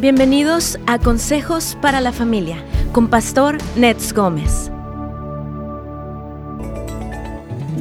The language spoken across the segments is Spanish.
Bienvenidos a Consejos para la Familia con Pastor Nets Gómez.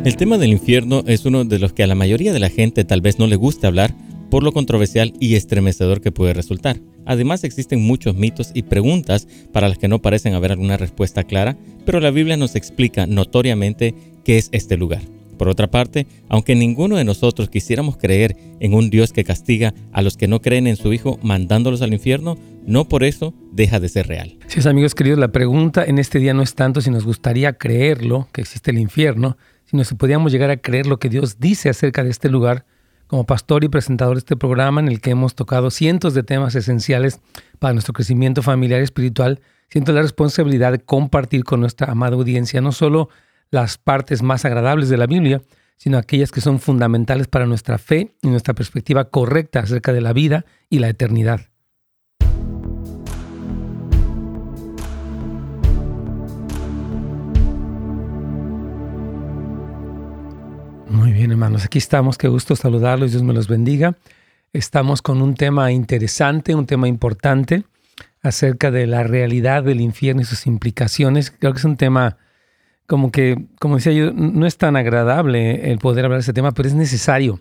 El tema del infierno es uno de los que a la mayoría de la gente tal vez no le guste hablar por lo controversial y estremecedor que puede resultar. Además existen muchos mitos y preguntas para las que no parecen haber alguna respuesta clara, pero la Biblia nos explica notoriamente qué es este lugar. Por otra parte, aunque ninguno de nosotros quisiéramos creer en un Dios que castiga a los que no creen en su Hijo mandándolos al infierno, no por eso deja de ser real. Sí, amigos queridos, la pregunta en este día no es tanto si nos gustaría creerlo, que existe el infierno, sino si podíamos llegar a creer lo que Dios dice acerca de este lugar. Como pastor y presentador de este programa en el que hemos tocado cientos de temas esenciales para nuestro crecimiento familiar y espiritual, siento la responsabilidad de compartir con nuestra amada audiencia no solo las partes más agradables de la Biblia, sino aquellas que son fundamentales para nuestra fe y nuestra perspectiva correcta acerca de la vida y la eternidad. Muy bien, hermanos, aquí estamos. Qué gusto saludarlos. Dios me los bendiga. Estamos con un tema interesante, un tema importante acerca de la realidad del infierno y sus implicaciones. Creo que es un tema como que, como decía yo, no es tan agradable el poder hablar de ese tema, pero es necesario,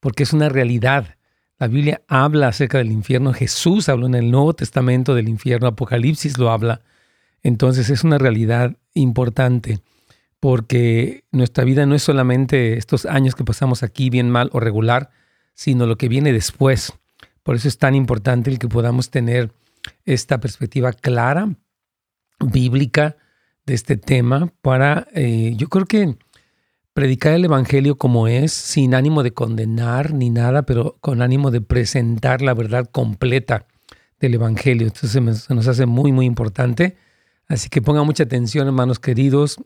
porque es una realidad. La Biblia habla acerca del infierno, Jesús habló en el Nuevo Testamento del infierno, Apocalipsis lo habla. Entonces es una realidad importante, porque nuestra vida no es solamente estos años que pasamos aquí, bien, mal o regular, sino lo que viene después. Por eso es tan importante el que podamos tener esta perspectiva clara, bíblica, de este tema para, eh, yo creo que predicar el Evangelio como es, sin ánimo de condenar ni nada, pero con ánimo de presentar la verdad completa del Evangelio. Entonces nos hace muy, muy importante. Así que pongan mucha atención, hermanos queridos.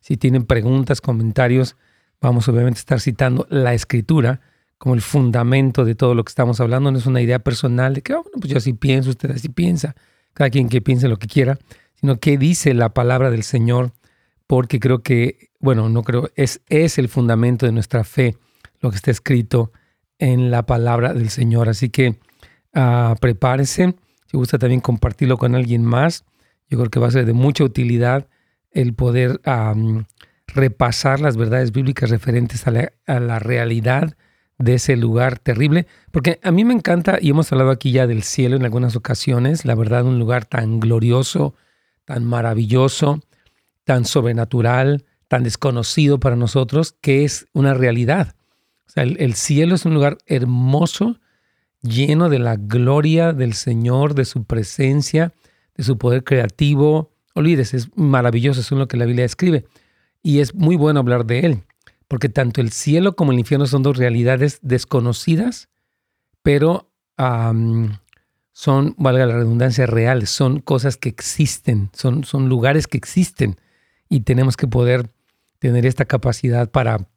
si tienen preguntas, comentarios, vamos obviamente a estar citando la escritura como el fundamento de todo lo que estamos hablando. No es una idea personal de que, ah, bueno, pues yo así pienso, usted así piensa, cada quien que piense lo que quiera, sino qué dice la palabra del Señor, porque creo que, bueno, no creo, es, es el fundamento de nuestra fe, lo que está escrito en la palabra del Señor. Así que uh, prepárese, si gusta también compartirlo con alguien más, yo creo que va a ser de mucha utilidad el poder repasar las verdades bíblicas referentes a la, a la realidad de ese lugar terrible, porque a mí me encanta, y hemos hablado aquí ya del cielo en algunas ocasiones, la verdad, un lugar tan glorioso, tan maravilloso, tan sobrenatural, tan desconocido para nosotros, que es una realidad. O sea, el, cielo es un lugar hermoso, lleno de la gloria del Señor, de su presencia, de su poder creativo. Olvídese, es maravilloso, eso es lo que la Biblia escribe. Y es muy bueno hablar de él, porque tanto el cielo como el infierno son dos realidades desconocidas, pero son, valga la redundancia, reales, son cosas que existen, son, son lugares que existen y tenemos que poder tener esta capacidad para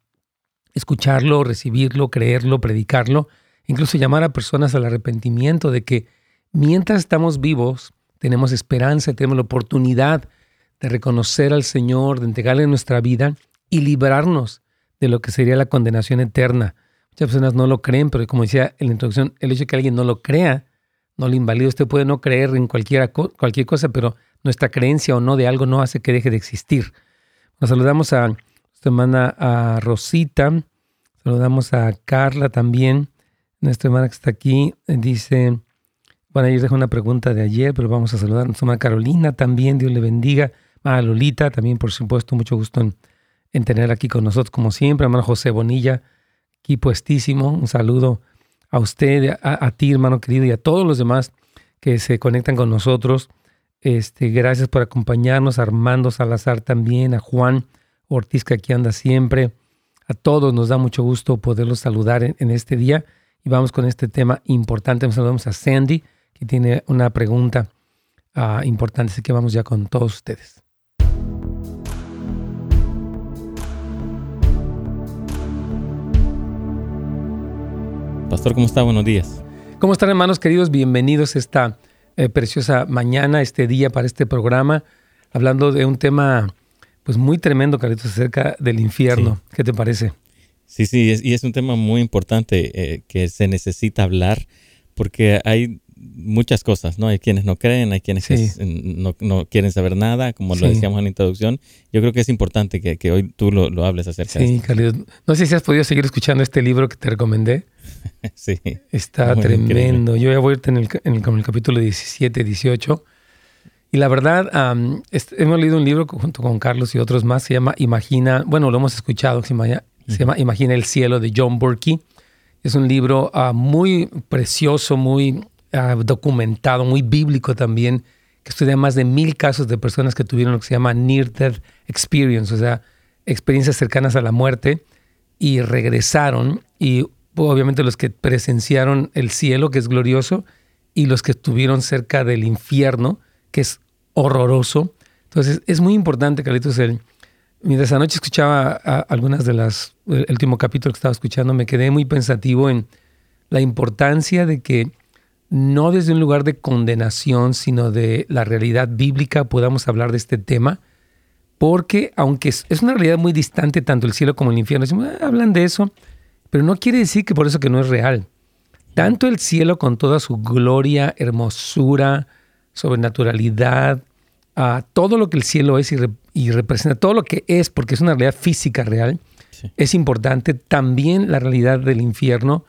escucharlo, recibirlo, creerlo, predicarlo, incluso llamar a personas al arrepentimiento de que mientras estamos vivos, tenemos esperanza, tenemos la oportunidad de reconocer al Señor, de entregarle nuestra vida y librarnos de lo que sería la condenación eterna. Muchas personas no lo creen, pero como decía en la introducción, el hecho de que alguien no lo crea no le invalida. Usted puede no creer en cualquier, cualquier cosa, pero nuestra creencia o no de algo no hace que deje de existir. Nos saludamos a nuestra hermana a Rosita, saludamos a Carla también, nuestra hermana que está aquí, dice, bueno, yo dejo una pregunta de ayer, pero vamos a saludar a nuestra hermana Carolina también, Dios le bendiga, a Lolita también, por supuesto, mucho gusto en, en tener aquí con nosotros, como siempre, hermano José Bonilla, aquí puestísimo, un saludo a usted, a, ti, hermano querido, y a todos los demás que se conectan con nosotros. Este, gracias por acompañarnos, a Armando Salazar también, a Juan Ortiz que aquí anda siempre. A todos nos da mucho gusto poderlos saludar en, este día y vamos con este tema importante. Nos saludamos a Sandy que tiene una pregunta ah, importante, así que vamos ya con todos ustedes. Pastor, ¿cómo está? Buenos días. ¿Cómo están hermanos queridos? Bienvenidos a esta eh, preciosa mañana, este día para este programa, hablando de un tema pues muy tremendo, Carlitos, acerca del infierno. ¿Qué te parece? Sí, sí, y es un tema muy importante eh, que se necesita hablar porque hay muchas cosas, ¿no? Hay quienes no creen, hay quienes no, no, quieren saber nada, como lo decíamos en la introducción. Yo creo que es importante que, que hoy tú lo, lo, hables acerca de esto. Sí, No sé si has podido seguir escuchando este libro que te recomendé. sí. Está tremendo. Yo ya voy a irte en el, en el, capítulo 17, 18. Y la verdad, hemos leído un libro junto con Carlos y otros más, se llama Imagina, bueno, lo hemos escuchado, se llama, se llama Imagina el cielo de John Burkey. Es un libro ah, muy precioso, muy documentado, muy bíblico también, que estudia más de mil casos de personas que tuvieron lo que se llama Near Death Experience, o sea, experiencias cercanas a la muerte, y regresaron. Y obviamente los que presenciaron el cielo, que es glorioso, y los que estuvieron cerca del infierno, que es horroroso. Entonces es muy importante, Carlitos, el mientras anoche escuchaba algunas de las, el último capítulo que estaba escuchando, me quedé muy pensativo en la importancia de que no desde un lugar de condenación, sino de la realidad bíblica podamos hablar de este tema, porque aunque es, una realidad muy distante tanto el cielo como el infierno, ah, hablan de eso, pero no quiere decir que por eso que no es real. Tanto el cielo con toda su gloria, hermosura, sobrenaturalidad, todo lo que el cielo es y, representa, todo lo que es, porque es una realidad física real, es importante. También la realidad del infierno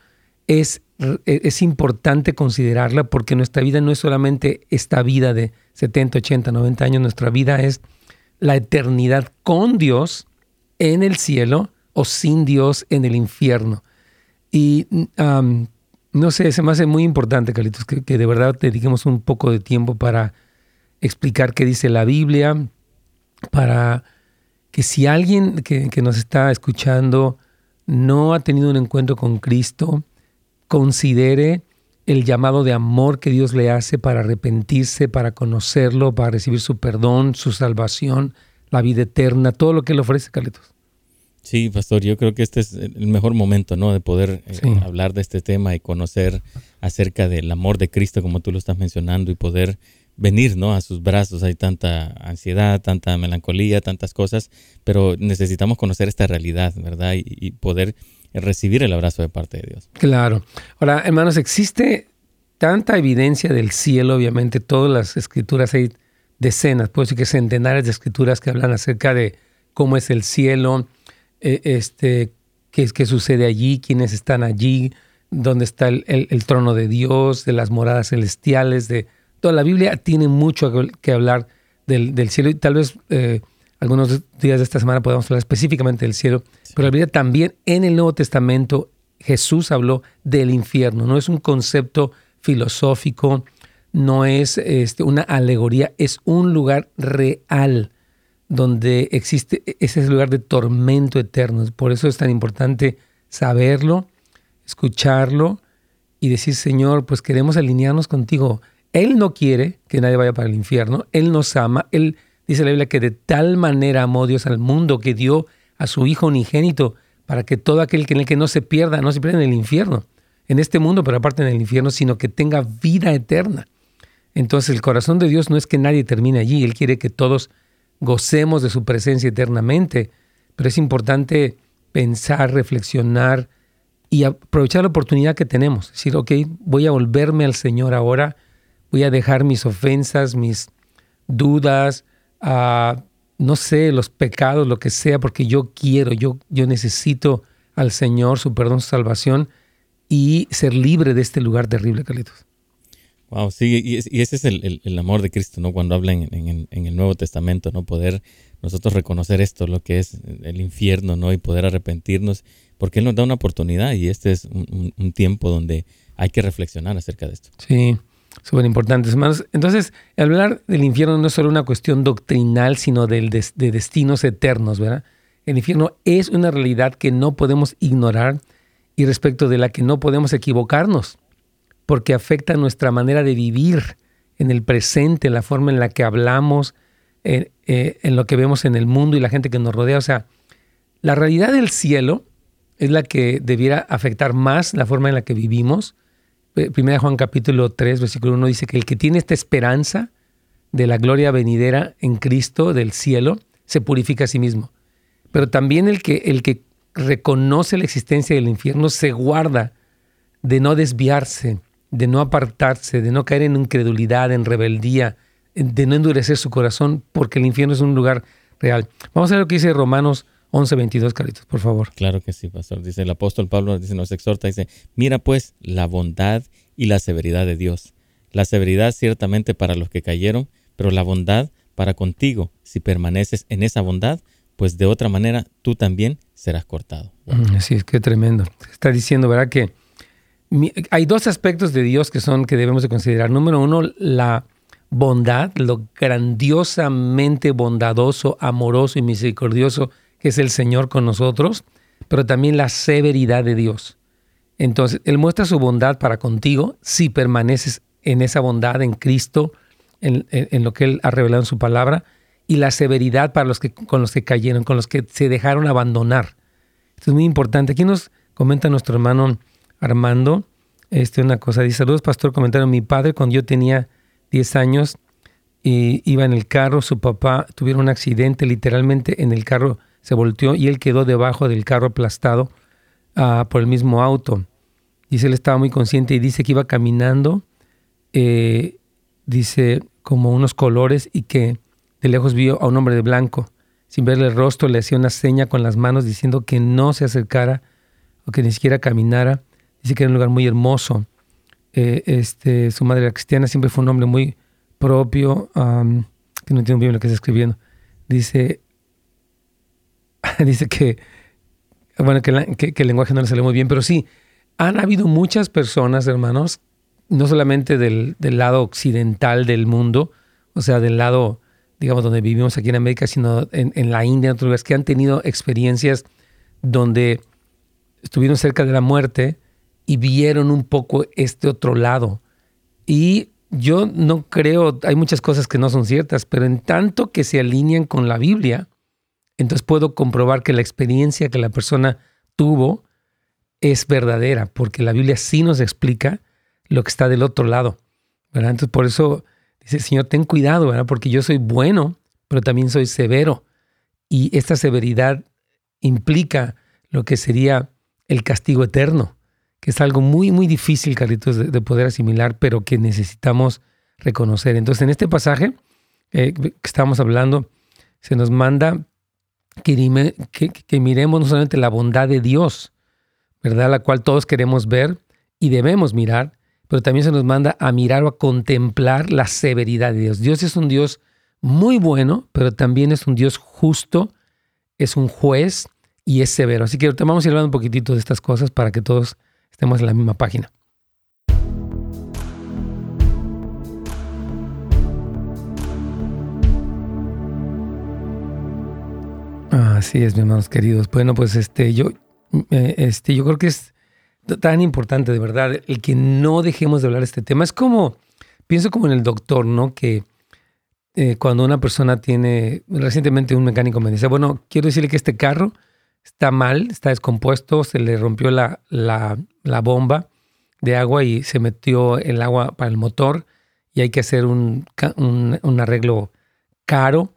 es, e, es importante considerarla porque nuestra vida no es solamente esta vida de 70, 80, 90 años, nuestra vida es la eternidad con Dios en el cielo o sin Dios en el infierno. Y no sé, se me hace muy importante, Carlitos, que, que de verdad dediquemos un poco de tiempo para explicar qué dice la Biblia, para que si alguien que, nos está escuchando no ha tenido un encuentro con Cristo, considere el llamado de amor que Dios le hace para arrepentirse, para conocerlo, para recibir su perdón, su salvación, la vida eterna, todo lo que Él ofrece, Carlitos. Sí, pastor, yo creo que este es el mejor momento, ¿no? De poder eh, hablar de este tema y conocer acerca del amor de Cristo, como tú lo estás mencionando, y poder venir ¿no? a sus brazos. Hay tanta ansiedad, tanta melancolía, tantas cosas, pero necesitamos conocer esta realidad, ¿verdad? Y, poder recibir el abrazo de parte de Dios. Claro. Ahora, hermanos, existe tanta evidencia del cielo, obviamente, todas las escrituras, hay decenas, puedo decir que centenares de escrituras que hablan acerca de cómo es el cielo, eh, este, qué, sucede allí, quiénes están allí, dónde está el trono de Dios, de las moradas celestiales, de Toda la Biblia tiene mucho que hablar del, cielo y tal vez eh, algunos días de esta semana podamos hablar específicamente del cielo, pero la Biblia también en el Nuevo Testamento Jesús habló del infierno, no es un concepto filosófico, no es este, una alegoría, es un lugar real donde existe ese lugar de tormento eterno. Por eso es tan importante saberlo, escucharlo y decir, Señor, pues queremos alinearnos contigo. Él no quiere que nadie vaya para el infierno, Él nos ama, Él dice la Biblia que de tal manera amó Dios al mundo que dio a su Hijo unigénito para que todo aquel que en el que no se pierda, no se pierda en el infierno, en este mundo, pero aparte en el infierno, sino que tenga vida eterna. Entonces el corazón de Dios no es que nadie termine allí, Él quiere que todos gocemos de su presencia eternamente, pero es importante pensar, reflexionar y aprovechar la oportunidad que tenemos. Decir, ok, voy a volverme al Señor ahora, voy a dejar mis ofensas, mis dudas, ah, no sé, los pecados, lo que sea, porque yo quiero, yo, yo necesito al Señor, su perdón, su salvación y ser libre de este lugar terrible, Carlitos. Wow, sí, y, ese es el, amor de Cristo, ¿no? Cuando habla en, el Nuevo Testamento, ¿no? Poder nosotros reconocer esto, lo que es el infierno, ¿no? Y poder arrepentirnos, porque Él nos da una oportunidad y este es un, un tiempo donde hay que reflexionar acerca de esto. Sí, Súper importantes, hermanos. Entonces, hablar del infierno no es solo una cuestión doctrinal, sino del de, destinos eternos, ¿verdad? El infierno es una realidad que no podemos ignorar y respecto de la que no podemos equivocarnos, porque afecta nuestra manera de vivir en el presente, la forma en la que hablamos, en, eh, en lo que vemos en el mundo y la gente que nos rodea. O sea, la realidad del cielo es la que debiera afectar más la forma en la que vivimos, eh, Primera Juan capítulo 3, versículo 1 dice que el que tiene esta esperanza de la gloria venidera en Cristo del cielo, se purifica a sí mismo. Pero también el que, el que reconoce la existencia del infierno se guarda de no desviarse de no apartarse, de no caer en incredulidad, en rebeldía, de no endurecer su corazón, porque el infierno es un lugar real. Vamos a ver lo que dice Romanos 11, 22, Carlitos, por favor. Claro que sí, pastor. Dice el apóstol Pablo, dice, nos exhorta, dice, mira pues la bondad y la severidad de Dios. La severidad ciertamente para los que cayeron, pero la bondad para contigo. Si permaneces en esa bondad, pues de otra manera tú también serás cortado. Mm, así es, qué tremendo. Está diciendo, ¿verdad? Que hay dos aspectos de Dios que son que debemos de considerar. Número uno, la bondad, lo grandiosamente bondadoso, amoroso y misericordioso que es el Señor con nosotros, pero también la severidad de Dios. Entonces, Él muestra su bondad para contigo si permaneces en esa bondad en Cristo, en, lo que Él ha revelado en su palabra, y la severidad para los que, con los que cayeron, con los que se dejaron abandonar. Esto es muy importante. Aquí nos comenta nuestro hermano Armando este, una cosa. Dice, saludos, pastor. Comentaron, mi padre cuando yo tenía 10 años y iba en el carro, su papá tuvieron un accidente, literalmente en el carro se volteó y él quedó debajo del carro aplastado ah, por el mismo auto. Dice, él estaba muy consciente y dice que iba caminando, eh, dice, como unos colores y que de lejos vio a un hombre de blanco. Sin verle el rostro, le hacía una seña con las manos diciendo que no se acercara o que ni siquiera caminara. Dice que era un lugar muy hermoso. Eh, este, su madre era cristiana, siempre fue un hombre muy propio, que no entiendo bien lo que está escribiendo. Dice, dice que, bueno, que, el lenguaje no le salió muy bien, pero sí, han habido muchas personas, hermanos, no solamente del, lado occidental del mundo, o sea, del lado, digamos, donde vivimos aquí en América, sino en, la India, en otros lugares, que han tenido experiencias donde estuvieron cerca de la muerte y vieron un poco este otro lado. Y yo no creo, hay muchas cosas que no son ciertas, pero en tanto que se alinean con la Biblia, entonces puedo comprobar que la experiencia que la persona tuvo es verdadera, porque la Biblia sí nos explica lo que está del otro lado. Entonces por eso dice Señor, ten cuidado, ¿verdad? porque yo soy bueno, pero también soy severo. Y esta severidad implica lo que sería el castigo eterno, que es algo muy, muy difícil, Carlitos, de, poder asimilar, pero que necesitamos reconocer. Entonces, en este pasaje eh, que estamos hablando, se nos manda que, miremos no solamente la bondad de Dios, ¿verdad? La cual todos queremos ver y debemos mirar, pero también se nos manda a mirar o a contemplar la severidad de Dios. Dios es un Dios muy bueno, pero también es un Dios justo, es un juez y es severo. Así que ahorita vamos a ir hablando un poquitito de estas cosas para que todos estemos en la misma página. Así es, mis hermanos queridos. Bueno, pues este, yo, eh, este, yo creo que es tan importante, de verdad, el que no dejemos de hablar este tema. Es como, pienso como en el doctor, ¿no? Que eh, cuando una persona tiene, recientemente un mecánico me dice, bueno, quiero decirle que este carro está mal, está descompuesto, se le rompió la, la, bomba de agua y se metió el agua para el motor y hay que hacer un, un arreglo caro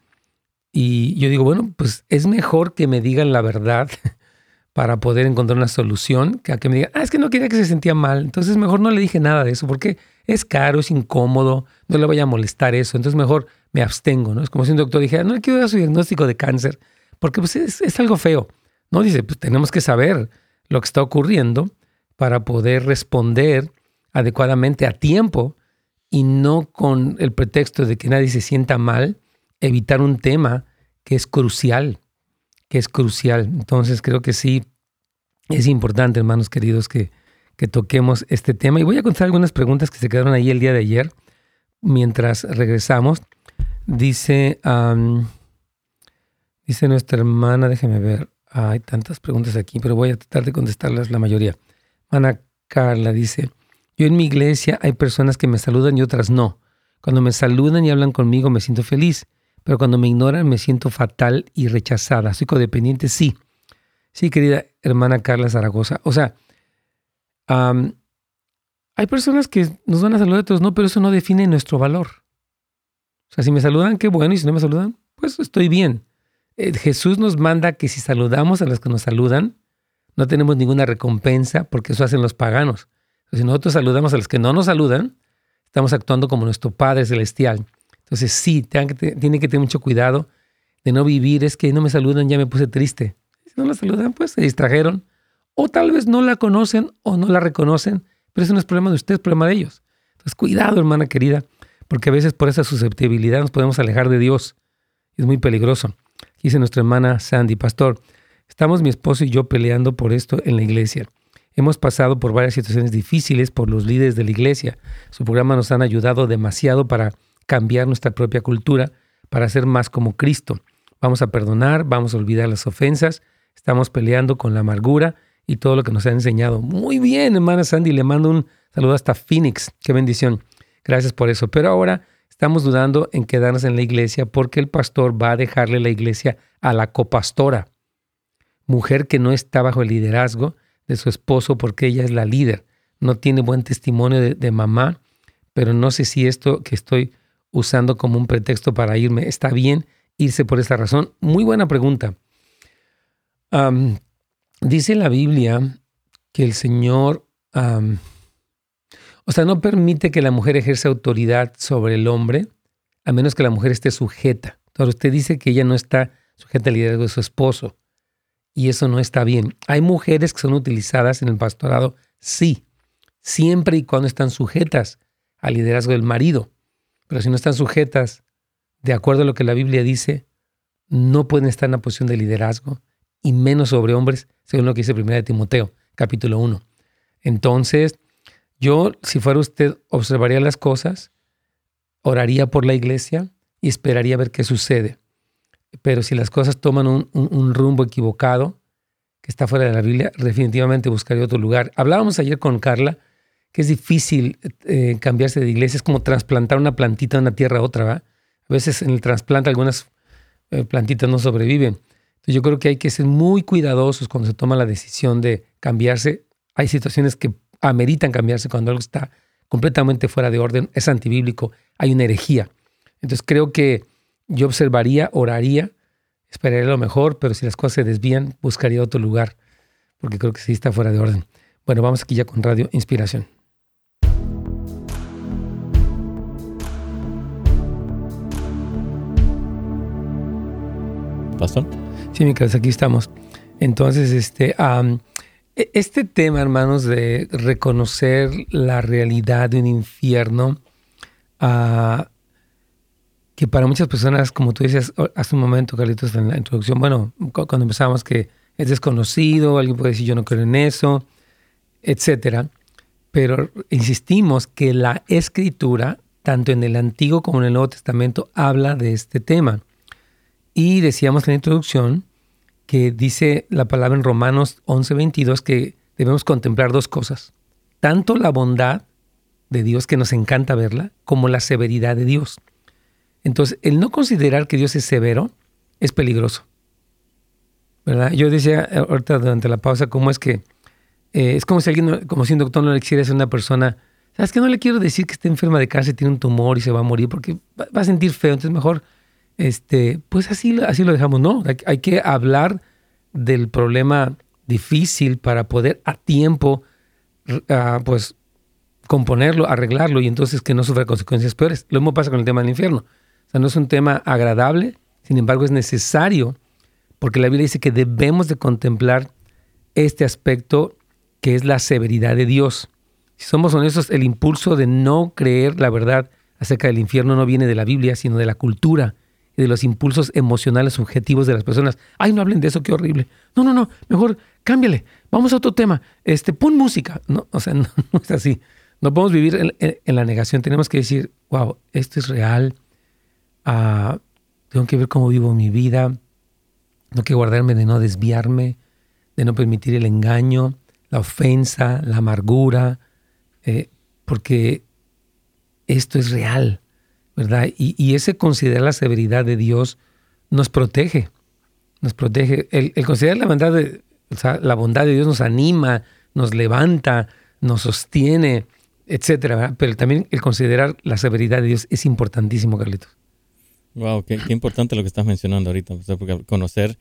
y yo digo, bueno, pues es mejor que me digan la verdad para poder encontrar una solución que a que me digan, ah, es que no quería que se sentía mal. Entonces mejor no le dije nada de eso porque es caro, es incómodo, no le voy a molestar eso. Entonces mejor me abstengo, ¿no? Es como si un doctor dijera, no le quiero dar su diagnóstico de cáncer porque pues es, es algo feo. No, dice, pues tenemos que saber lo que está ocurriendo para poder responder adecuadamente a tiempo y no con el pretexto de que nadie se sienta mal evitar un tema que es crucial, que es crucial. Entonces creo que sí es importante, hermanos queridos, que, que toquemos este tema. Y voy a contestar algunas preguntas que se quedaron ahí el día de ayer mientras regresamos. Dice, dice nuestra hermana, déjeme ver, hay tantas preguntas aquí, pero voy a tratar de contestarlas la mayoría. Ana Carla dice, yo en mi iglesia hay personas que me saludan y otras no. Cuando me saludan y hablan conmigo me siento feliz pero cuando me ignoran me siento fatal y rechazada. Soy codependiente, sí. Sí, querida hermana Carla Zaragoza. O sea, hay personas que nos van a saludar, otros no, pero eso no define nuestro valor. O sea, si me saludan, qué bueno, y si no me saludan, pues estoy bien. Eh, Jesús nos manda que si saludamos a los que nos saludan, no tenemos ninguna recompensa, porque eso hacen los paganos. si nosotros saludamos a los que no nos saludan, estamos actuando como nuestro Padre Celestial. Entonces sí, tiene que tener mucho cuidado de no vivir, es que no me saludan, ya me puse triste. Si no la saludan, pues se distrajeron. O tal vez no la conocen o no la reconocen, pero eso no es problema de ustedes, es problema de ellos. Entonces cuidado, hermana querida, porque a veces por esa susceptibilidad nos podemos alejar de Dios. Es muy peligroso. Dice nuestra hermana Sandy, pastor, estamos mi esposo y yo peleando por esto en la iglesia. Hemos pasado por varias situaciones difíciles por los líderes de la iglesia. Su programa nos han ayudado demasiado para cambiar nuestra propia cultura, para ser más como Cristo. Vamos a perdonar, vamos a olvidar las ofensas, estamos peleando con la amargura y todo lo que nos ha enseñado. Muy bien, hermana Sandy, le mando un saludo hasta Phoenix. Qué bendición. Gracias por eso. Pero ahora estamos dudando en quedarnos en la iglesia porque el pastor va a dejarle la iglesia a la copastora, mujer que no está bajo el liderazgo de su esposo porque ella es la líder. No tiene buen testimonio de, mamá, pero no sé si esto que estoy usando como un pretexto para irme está bien irse por esta razón. Muy buena pregunta. dice la Biblia que el Señor, o sea, no permite que la mujer ejerza autoridad sobre el hombre, a menos que la mujer esté sujeta. Entonces usted dice que ella no está sujeta al liderazgo de su esposo y eso no está bien. Hay mujeres que son utilizadas en el pastorado, sí, siempre y cuando están sujetas al liderazgo del marido. Pero si no están sujetas, de acuerdo a lo que la Biblia dice, no pueden estar en la posición de liderazgo y menos sobre hombres, según lo que dice 1 de Timoteo, capítulo 1. Entonces, yo, si fuera usted, observaría las cosas, oraría por la iglesia y esperaría ver qué sucede pero si las cosas toman un, rumbo equivocado, que está fuera de la Biblia, definitivamente buscaría otro lugar. Hablábamos ayer con Carla que es difícil eh, cambiarse de iglesia, es como trasplantar una plantita de una tierra a otra. A veces en el trasplante algunas eh, plantitas no sobreviven. Entonces yo creo que hay que ser muy cuidadosos cuando se toma la decisión de cambiarse. Hay situaciones que ameritan cambiarse cuando algo está completamente fuera de orden, es antibíblico, hay una herejía. Entonces creo que yo observaría, oraría, esperaría lo mejor, pero si las cosas se desvían, buscaría otro lugar, porque creo que sí está fuera de orden. Bueno, vamos aquí ya con Radio Inspiración. ¿Pastor? Sí, mi aquí estamos. Entonces, este, e, este tema, hermanos, de reconocer la realidad de un infierno, uh, que para muchas personas, como tú decías hace un momento, Carlitos, en la introducción, bueno, cuando empezamos que es desconocido, alguien puede decir yo no creo en eso, etcétera. Pero insistimos que la escritura, tanto en el Antiguo como en el Nuevo Testamento, habla de este tema. Y decíamos en la introducción que dice la palabra en Romanos 11:22 que debemos contemplar dos cosas, tanto la bondad de Dios, que nos encanta verla, como la severidad de Dios. Entonces, el no considerar que Dios es severo es peligroso. ¿Verdad? Yo decía eh, ahorita durante la pausa cómo es que eh, es como si alguien, como si un doctor no le quisiera a una persona, ¿sabes que No le quiero decir que esté enferma de cáncer, tiene un tumor y se va a morir porque va a sentir feo. Entonces, mejor, este, pues así, así lo dejamos. No, hay, que hablar del problema difícil para poder a tiempo, ah, pues, componerlo, arreglarlo y entonces que no sufra consecuencias peores. Lo mismo pasa con el tema del infierno sea, no es un tema agradable, sin embargo es necesario, porque la Biblia dice que debemos de contemplar este aspecto que es la severidad de Dios. Si somos honestos, el impulso de no creer la verdad acerca del infierno no viene de la Biblia, sino de la cultura y de los impulsos emocionales subjetivos de las personas. Ay, no hablen de eso, qué horrible. No, no, no, mejor cámbiale. Vamos a otro tema. Este, pon música. No, o sea, no, es así. No podemos vivir en, la negación. Tenemos que decir, wow, esto es real tengo que ver cómo vivo mi vida, tengo que guardarme de no desviarme, de no permitir el engaño, la ofensa, la amargura, eh, porque esto es real, ¿verdad? Y, ese considerar la severidad de Dios nos protege, nos protege. El, considerar la bondad, de, la bondad de Dios nos anima, nos levanta, nos sostiene, etcétera, Pero también el considerar la severidad de Dios es importantísimo, Carlitos. Wow, qué, importante lo que estás mencionando ahorita. porque conocer,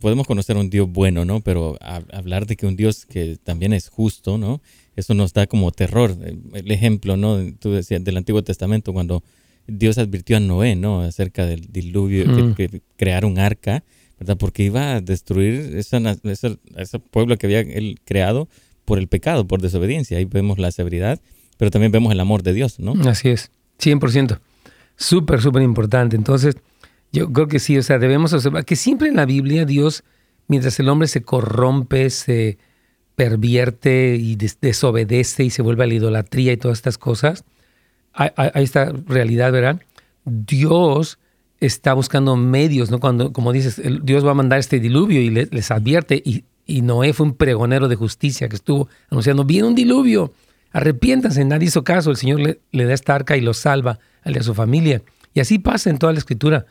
podemos conocer un Dios bueno, ¿no? Pero hablar de que un Dios que también es justo, ¿no? eso nos da como terror. El ejemplo, ¿no? Tú decías del Antiguo Testamento cuando Dios advirtió a Noé, ¿no? Acerca del diluvio, que, mm. crear un arca, ¿verdad? Porque iba a destruir esa, ese pueblo que había él creado por el pecado, por desobediencia. Ahí vemos la severidad, pero también vemos el amor de Dios, ¿no? Así es, 100%. Súper, súper importante. Entonces, yo creo que sí, o sea, debemos observar que siempre en la Biblia Dios, mientras el hombre se corrompe, se pervierte y desobedece y se vuelve a la idolatría y todas estas cosas, hay, esta realidad, ¿verdad? Dios está buscando medios, ¿no? Cuando, como dices, Dios va a mandar este diluvio y les advierte, y, Noé fue un pregonero de justicia que estuvo anunciando, viene un diluvio, arrepiéntanse, nadie hizo caso, el Señor le, da esta arca y lo salva a a su familia. Y así pasa en toda la escritura.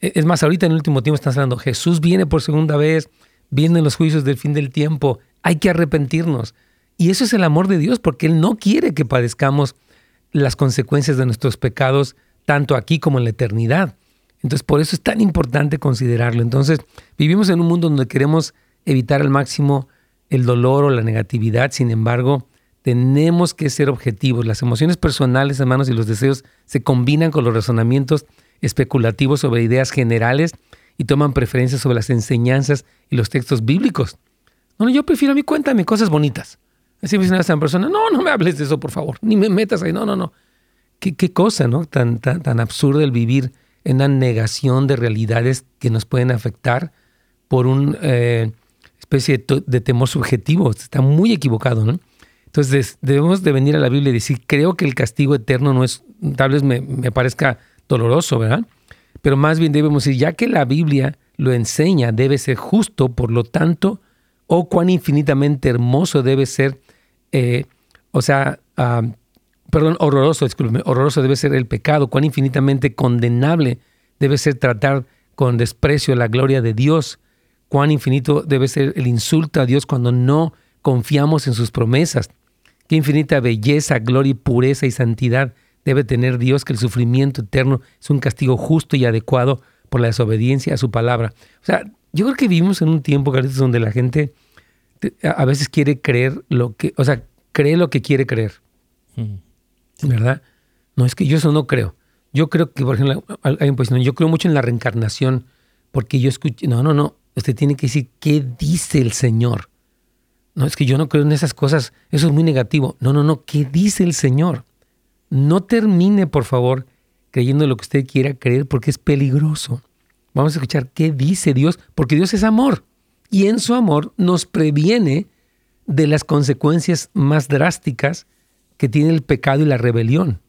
E, es más, ahorita en el último tiempo están hablando, Jesús viene por segunda vez, vienen los juicios del fin del tiempo, hay que arrepentirnos. Y eso es el amor de Dios, porque Él no quiere que padezcamos las consecuencias de nuestros pecados, tanto aquí como en la eternidad. Entonces, por eso es tan importante considerarlo. Entonces, vivimos en un mundo donde queremos evitar al máximo el dolor o la negatividad, sin embargo, tenemos que ser objetivos. Las emociones personales, hermanos, y los deseos se combinan con los razonamientos especulativos sobre ideas generales y toman preferencia sobre las enseñanzas y los textos bíblicos. No, yo prefiero a mí cuéntame cosas bonitas. Así me dice esta persona, no, no me hables de eso, por favor, ni me metas ahí, no, no, no. Qué, cosa, ¿no? Tan, tan, tan absurdo el vivir en una negación de realidades que nos pueden afectar por una eh, especie de, temor subjetivo. Está muy equivocado, ¿no? Entonces debemos de venir a la Biblia y decir, creo que el castigo eterno no es, tal vez me, parezca doloroso, ¿verdad? Pero más bien debemos decir, ya que la Biblia lo enseña, debe ser justo, por lo tanto, o cuán infinitamente hermoso debe ser, eh, o sea, perdón, horroroso, discúlpeme, horroroso debe ser el pecado, cuán infinitamente condenable debe ser tratar con desprecio la gloria de Dios, cuán infinito debe ser el insulto a Dios cuando no confiamos en sus promesas. Qué infinita belleza, gloria y pureza y santidad debe tener Dios que el sufrimiento eterno es un castigo justo y adecuado por la desobediencia a su palabra. O sea, yo creo que vivimos en un tiempo, Carlitos, donde la gente a veces quiere creer lo que, o sea, cree lo que quiere creer. ¿Verdad? No, es que yo eso no creo. Yo creo que, por ejemplo, hay un posición, yo creo mucho en la reencarnación, porque yo escucho, no, no, no, usted tiene que decir qué dice el Señor. No, es que yo no creo en esas cosas, eso es muy negativo. No, no, no, ¿qué dice el Señor? No termine, por favor, creyendo lo que usted quiera creer porque es peligroso. Vamos a escuchar qué dice Dios, porque Dios es amor y en su amor nos previene de las consecuencias más drásticas que tiene el pecado y la rebelión.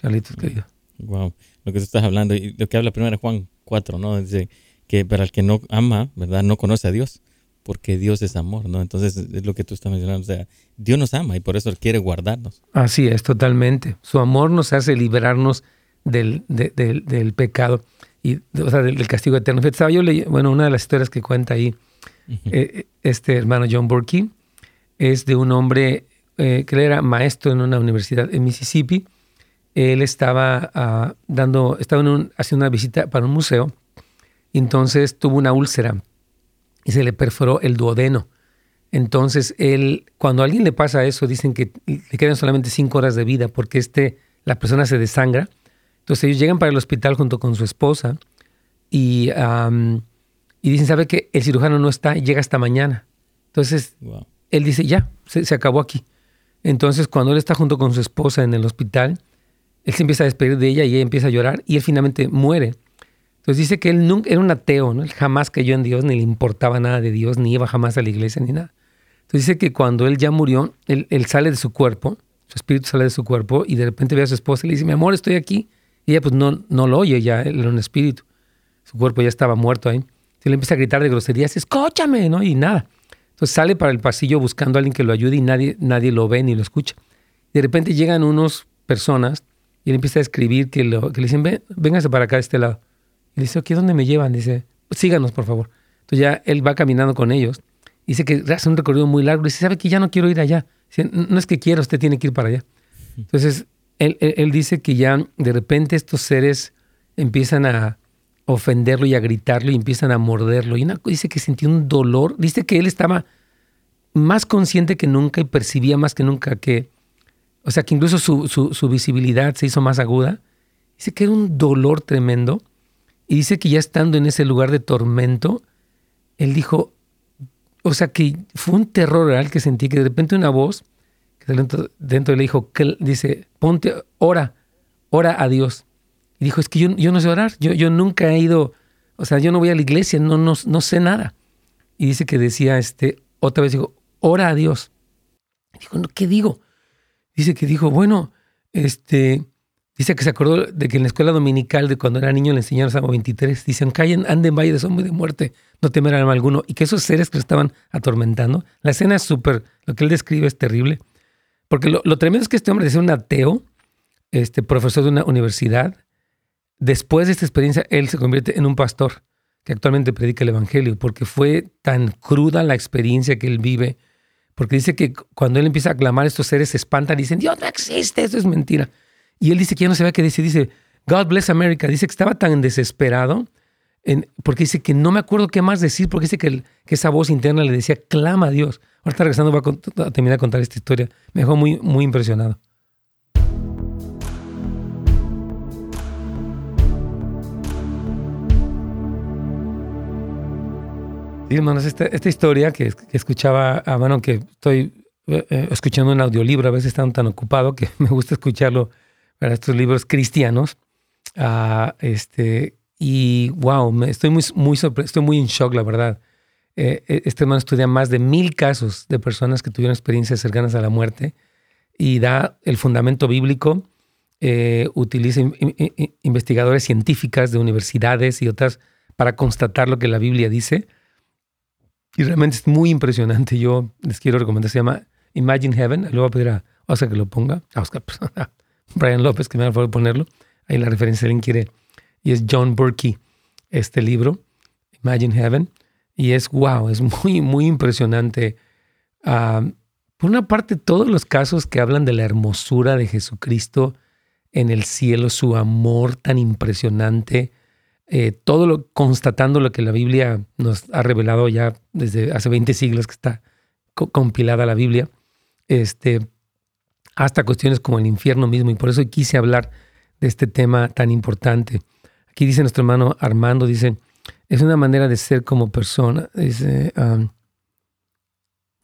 Carlitos, querido. Wow, lo que tú estás hablando y lo que habla primero Juan 4, ¿no? Dice que para el que no ama, ¿verdad? No conoce a Dios porque Dios es amor, ¿no? Entonces es lo que tú estás mencionando, o sea, Dios nos ama y por eso quiere guardarnos. Así es, totalmente. Su amor nos hace liberarnos del, del pecado y, o sea, del, castigo eterno. Estaba yo leyendo, bueno, una de las historias que cuenta ahí eh, este hermano John Burke es de un hombre eh, que era maestro en una universidad en Mississippi. Él estaba ah, dando, estaba haciendo una visita para un museo y entonces tuvo una úlcera y se le perforó el duodeno. Entonces, él, cuando a alguien le pasa eso, dicen que le quedan solamente cinco horas de vida porque este, la persona se desangra. Entonces, ellos llegan para el hospital junto con su esposa y, y dicen, ¿sabe que El cirujano no está, llega hasta mañana. Entonces, él dice, ya, se, se, acabó aquí. Entonces, cuando él está junto con su esposa en el hospital, él se empieza a despedir de ella y ella empieza a llorar y él finalmente muere. Entonces dice que él nunca, era un ateo, ¿no? Él jamás cayó en Dios, ni le importaba nada de Dios, ni iba jamás a la iglesia, ni nada. Entonces dice que cuando él ya murió, él, sale de su cuerpo, su espíritu sale de su cuerpo, y de repente ve a su esposa y le dice, mi amor, estoy aquí. Y ella pues no, no lo oye, ya él era un espíritu. Su cuerpo ya estaba muerto ahí. Se le empieza a gritar de groserías, escúchame, ¿no? Y nada. Entonces sale para el pasillo buscando a alguien que lo ayude y nadie, nadie lo ve ni lo escucha. De repente llegan unos personas y él empieza a escribir que, lo, que le dicen, Ven, véngase para acá a este lado. Y dice, ¿aquí dónde me llevan? Dice, síganos, por favor. Entonces ya él va caminando con ellos. Dice que hace un recorrido muy largo. Dice, ¿sabe que ya no quiero ir allá? Dice, no es que quiera, usted tiene que ir para allá. Entonces, él, él, dice que ya de repente estos seres empiezan a ofenderlo y a gritarlo y empiezan a morderlo. Y dice que sintió un dolor. Dice que él estaba más consciente que nunca y percibía más que nunca que, o sea, que incluso su, su, visibilidad se hizo más aguda. Dice que era un dolor tremendo. Y dice que ya estando en ese lugar de tormento, él dijo, o sea, que fue un terror real que sentí, que de repente una voz dentro, dentro le dijo, dice, ponte, ora, ora a Dios. Y dijo, es que yo, yo no sé orar, yo, yo nunca he ido, o sea, yo no voy a la iglesia, no, no, no sé nada. Y dice que decía, este, otra vez dijo, ora a Dios. Dijo, ¿qué digo? Dice que dijo, bueno, este, dice que se acordó de que en la escuela dominical de cuando era niño le enseñaron Salmo 23, dicen, callen, anden valle de sombra y de muerte, no temerán mal alguno. Y que esos seres que lo estaban atormentando, la escena es súper, lo que él describe es terrible. Porque lo, tremendo es que este hombre ser un ateo, este profesor de una universidad, después de esta experiencia, él se convierte en un pastor que actualmente predica el Evangelio, porque fue tan cruda la experiencia que él vive, porque dice que cuando él empieza a clamar, estos seres se espantan y dicen, Dios no existe, eso es mentira. Y él dice que ya no se ve qué dice, dice, God bless America, dice que estaba tan desesperado, porque dice que no me acuerdo qué más decir, porque dice que, que esa voz interna le decía, clama a Dios. Ahorita regresando va a, terminar de contar esta historia, me dejó muy, muy impresionado. Sí, hermanos, esta, historia que, escuchaba, ah, bueno, que estoy eh, eh, escuchando un audiolibro, a veces están tan ocupado que me gusta escucharlo para estos libros cristianos. Ah, este, y wow, me, estoy muy, muy estoy muy en shock, la verdad. Eh, este hermano estudia más de mil casos de personas que tuvieron experiencias cercanas a la muerte y da el fundamento bíblico, utiliza investigadores científicas de universidades y otras para constatar lo que la Biblia dice y realmente es muy impresionante. Yo les quiero recomendar, se llama Imagine Heaven. Le voy a pedir a Oscar que lo ponga. A Oscar, Brian López, que me favor de ponerlo. Ahí la referencia, alguien quiere. Y es John Burkey, este libro, Imagine Heaven. Y es wow, es muy, muy impresionante. Ah, por una parte, todos los casos que hablan de la hermosura de Jesucristo en el cielo, su amor tan impresionante, eh, todo lo, constatando lo que la Biblia nos ha revelado ya desde hace 20 siglos que está compilada la Biblia, este, hasta cuestiones como el infierno mismo. Y por eso quise hablar de este tema tan importante. Aquí dice nuestro hermano Armando, dice, es una manera de ser como persona. Dice, um,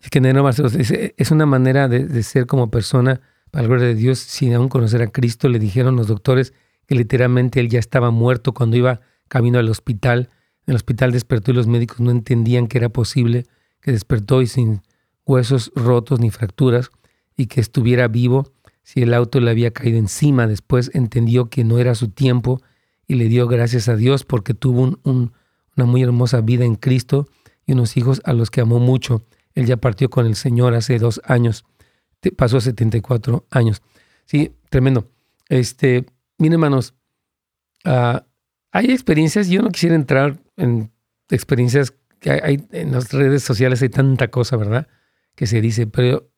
dice es una manera de, de ser como persona para la gloria de Dios sin aún conocer a Cristo. Le dijeron los doctores que literalmente él ya estaba muerto cuando iba camino al hospital. En el hospital despertó y los médicos no entendían que era posible que despertó y sin huesos rotos ni fracturas y que estuviera vivo si el auto le había caído encima. Después entendió que no era su tiempo y le dio gracias a Dios porque tuvo una muy hermosa vida en Cristo y unos hijos a los que amó mucho. Él ya partió con el Señor hace dos años. Pasó 74 años. Sí, tremendo. Este, miren, hermanos, uh, hay experiencias, yo no quisiera entrar en experiencias que hay, en las redes sociales, hay tanta cosa, ¿verdad? Que se dice, pero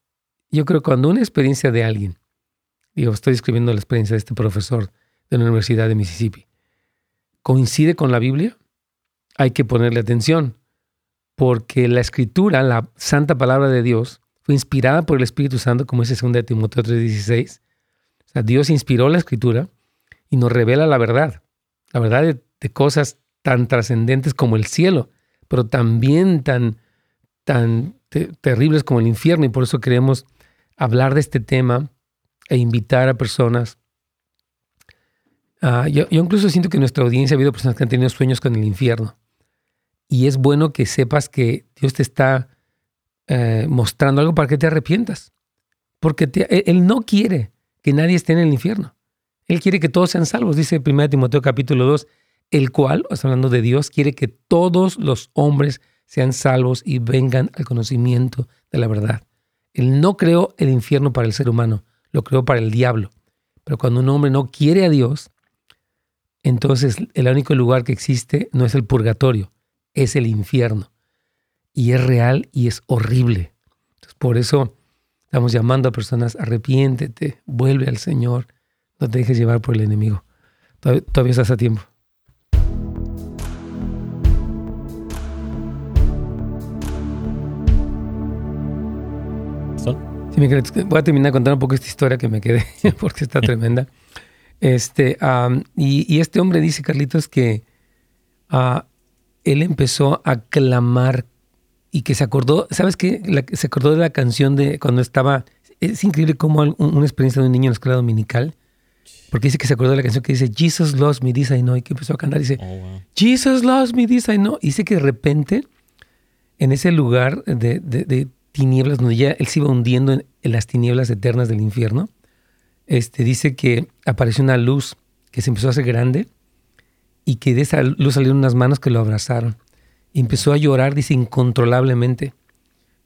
yo creo que cuando una experiencia de alguien, digo, estoy escribiendo la experiencia de este profesor de la Universidad de Mississippi, coincide con la Biblia, hay que ponerle atención, porque la escritura, la santa palabra de Dios, fue inspirada por el Espíritu Santo, como dice 2 Timoteo 3:16. O sea, Dios inspiró la escritura y nos revela la verdad la verdad, de, cosas tan trascendentes como el cielo, pero también tan, tan terribles como el infierno. Y por eso queremos hablar de este tema e invitar a personas. Ah, yo, incluso siento que en nuestra audiencia ha habido personas que han tenido sueños con el infierno. Y es bueno que sepas que Dios te está eh, mostrando algo para que te arrepientas. Porque Él no quiere que nadie esté en el infierno. Él quiere que todos sean salvos, dice 1 Timoteo capítulo 2, el cual, hablando de Dios, quiere que todos los hombres sean salvos y vengan al conocimiento de la verdad. Él no creó el infierno para el ser humano, lo creó para el diablo. Pero cuando un hombre no quiere a Dios, entonces el único lugar que existe no es el purgatorio, es el infierno. Y es real y es horrible. por eso estamos llamando a personas, arrepiéntete, vuelve al Señor, no te dejes llevar por el enemigo. Todavía, estás a tiempo. voy a terminar contando un poco esta historia que me quedé, porque está tremenda. Este, y, este hombre dice, Carlitos, que uh, él empezó a clamar y que se acordó, ¿sabes qué? se acordó de la canción de cuando estaba, es increíble cómo una experiencia de un niño en la escuela dominical, porque dice que se acordó de la canción que dice, Jesus loves me, this I know, y que empezó a cantar, dice, oh, Jesus loves me, this I know, y dice que de repente, en ese lugar de, de tinieblas, donde ya él se iba hundiendo en, las tinieblas eternas del infierno, este, dice que apareció una luz que se empezó a hacer grande y que de esa luz salieron unas manos que lo abrazaron. Y empezó a llorar, dice, incontrolablemente.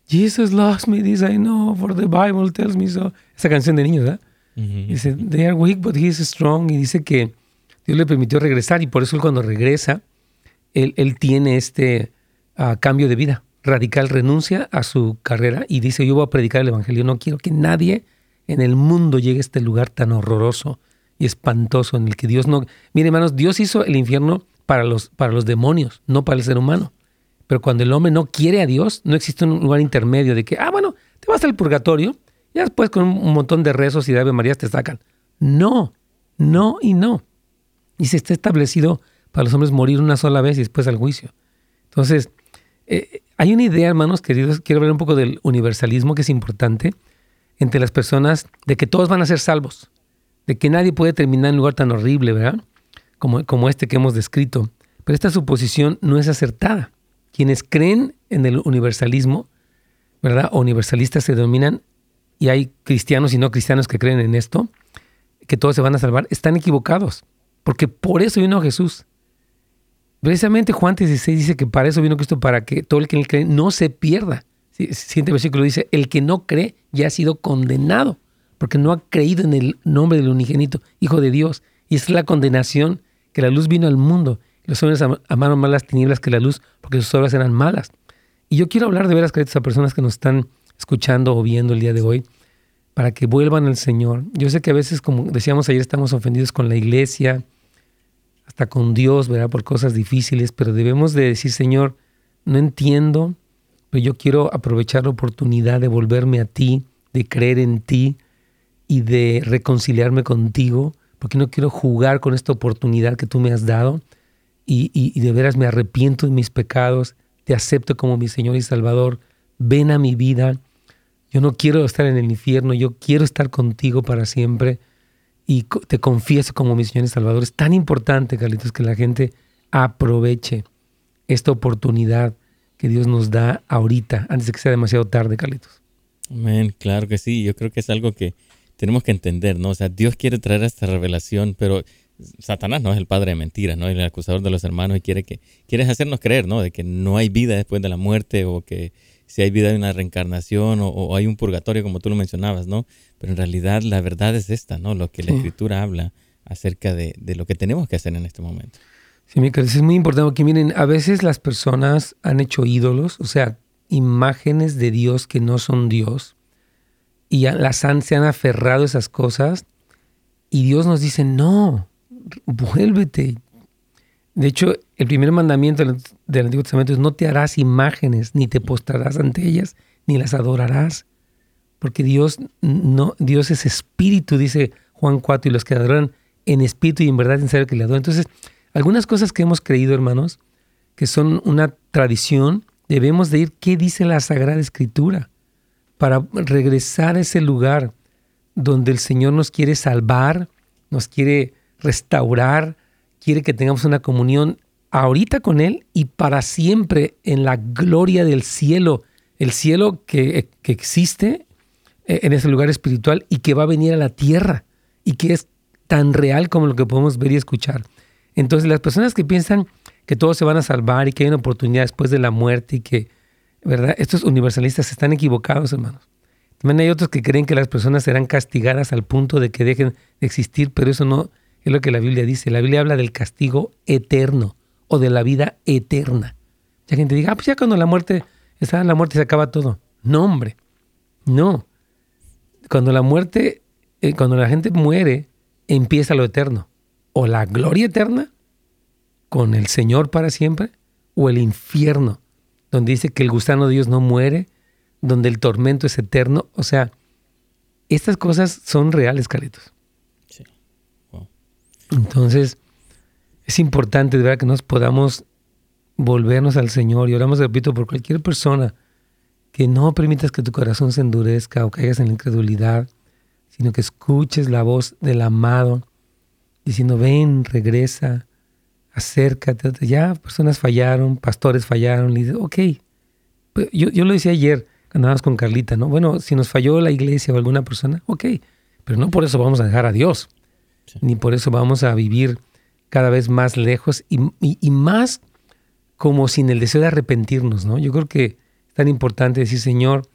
Jesus loves me, dice, I know, for the Bible tells me so. Esa canción de niños, ¿verdad? Dice, they are weak, but he is strong. Y dice que Dios le permitió regresar y por eso él cuando regresa, él, él tiene este ah, cambio de vida radical renuncia a su carrera y dice, yo voy a predicar el Evangelio, no quiero que nadie en el mundo llegue este lugar tan horroroso y espantoso en el que Dios no... Mire hermanos, Dios hizo el infierno para los, para los demonios, no para el ser humano. Pero cuando el hombre no quiere a Dios, no existe un lugar intermedio de que, ah, bueno, te vas al purgatorio, ya después con un montón de rezos y de Ave Marías te sacan. No, no y no. Y se está establecido para los hombres morir una sola vez y después al juicio. Entonces, eh, hay una idea, hermanos queridos, quiero hablar un poco del universalismo que es importante entre las personas, de que todos van a ser salvos, de que nadie puede terminar en un lugar tan horrible, ¿verdad? Como, como este que hemos descrito. Pero esta suposición no es acertada. Quienes creen en el universalismo, ¿verdad? O universalistas se denominan, y hay cristianos y no cristianos que creen en esto, que todos se van a salvar, están equivocados. Porque por eso vino Jesús. Precisamente Juan 16 dice que para eso vino Cristo, para que todo el que cree no se pierda. Siguiente versículo dice, el que no cree ya ha sido condenado, porque no ha creído en el nombre del unigénito, Hijo de Dios. Y es la condenación que la luz vino al mundo. Los hombres amaron más las tinieblas que la luz, porque sus obras eran malas. Y yo quiero hablar de veras, a personas que nos están escuchando o viendo el día de hoy, para que vuelvan al Señor. Yo sé que a veces, como decíamos ayer, estamos ofendidos con la iglesia, hasta con Dios, ¿verdad? Por cosas difíciles, pero debemos de decir, Señor, no entiendo, pero yo quiero aprovechar la oportunidad de volverme a ti, de creer en ti y de reconciliarme contigo, porque no quiero jugar con esta oportunidad que tú me has dado y, de veras me arrepiento de mis pecados, te acepto como mi Señor y Salvador, ven a mi vida, yo no quiero estar en el infierno, yo quiero estar contigo para siempre y te confieso como mi Señor y Salvador. Es tan importante, Carlitos, que la gente aproveche esta oportunidad que Dios nos da ahorita, antes de que sea demasiado tarde, Carlitos. Amén, claro que sí. Yo creo que es algo que tenemos que entender, ¿no? O sea, Dios quiere traer esta revelación, pero Satanás no es el padre de mentiras, ¿no? El acusador de los hermanos y quiere que quieres hacernos creer, ¿no? De que no hay vida después de la muerte o que si hay vida hay una reencarnación o, hay un purgatorio como tú lo mencionabas, ¿no? Pero en realidad la verdad es esta, ¿no? Lo que la escritura habla acerca de, lo que tenemos que hacer en este momento. Sí, mi es muy importante que miren, a veces las personas han hecho ídolos, o sea, imágenes de Dios que no son Dios, y las han, se han aferrado a esas cosas, y Dios nos dice, no, vuélvete, de hecho, el primer mandamiento del, Antiguo Testamento es no te harás imágenes, ni te postrarás ante ellas, ni las adorarás. Porque Dios, no, Dios es espíritu, dice Juan 4, y los que adoran en espíritu y en verdad en serio que le adoran. Entonces, algunas cosas que hemos creído, hermanos, que son una tradición, debemos de ir qué dice la Sagrada Escritura para regresar a ese lugar donde el Señor nos quiere salvar, nos quiere restaurar, quiere que tengamos una comunión ahorita con Él y para siempre en la gloria del cielo, el cielo que, existe eh, en ese lugar espiritual y que va a venir a la tierra y que es tan real como lo que podemos ver y escuchar. Entonces las personas que piensan que todos se van a salvar y que hay una oportunidad después de la muerte y que, ¿verdad? Estos universalistas están equivocados, hermanos. También hay otros que creen que las personas serán castigadas al punto de que dejen de existir, pero eso no, es lo que la Biblia dice. La Biblia habla del castigo eterno o de la vida eterna. Ya gente diga, ah, pues ya cuando la muerte está la muerte se acaba todo. No, hombre. No. Cuando la muerte, eh, cuando la gente muere, empieza lo eterno. O la gloria eterna con el Señor para siempre, o el infierno, donde dice que el gusano de Dios no muere, donde el tormento es eterno. O sea, estas cosas son reales, Carlitos. Sí. Entonces, es importante de verdad que nos podamos volvernos al Señor y oramos, repito, por cualquier persona que no permitas que tu corazón se endurezca o caigas en la incredulidad, sino que escuches la voz del amado diciendo, ven, regresa, acércate. Ya personas fallaron, pastores fallaron, y dices, ok. Pues, yo, yo lo decía ayer, cuando andábamos con Carlita, ¿no? Bueno, si nos falló la iglesia o alguna persona, ok, pero no por eso vamos a dejar a Dios, ni por eso vamos a vivir cada vez más lejos y, y, más como sin el deseo de arrepentirnos, ¿no? Yo creo que es tan importante decir, Señor,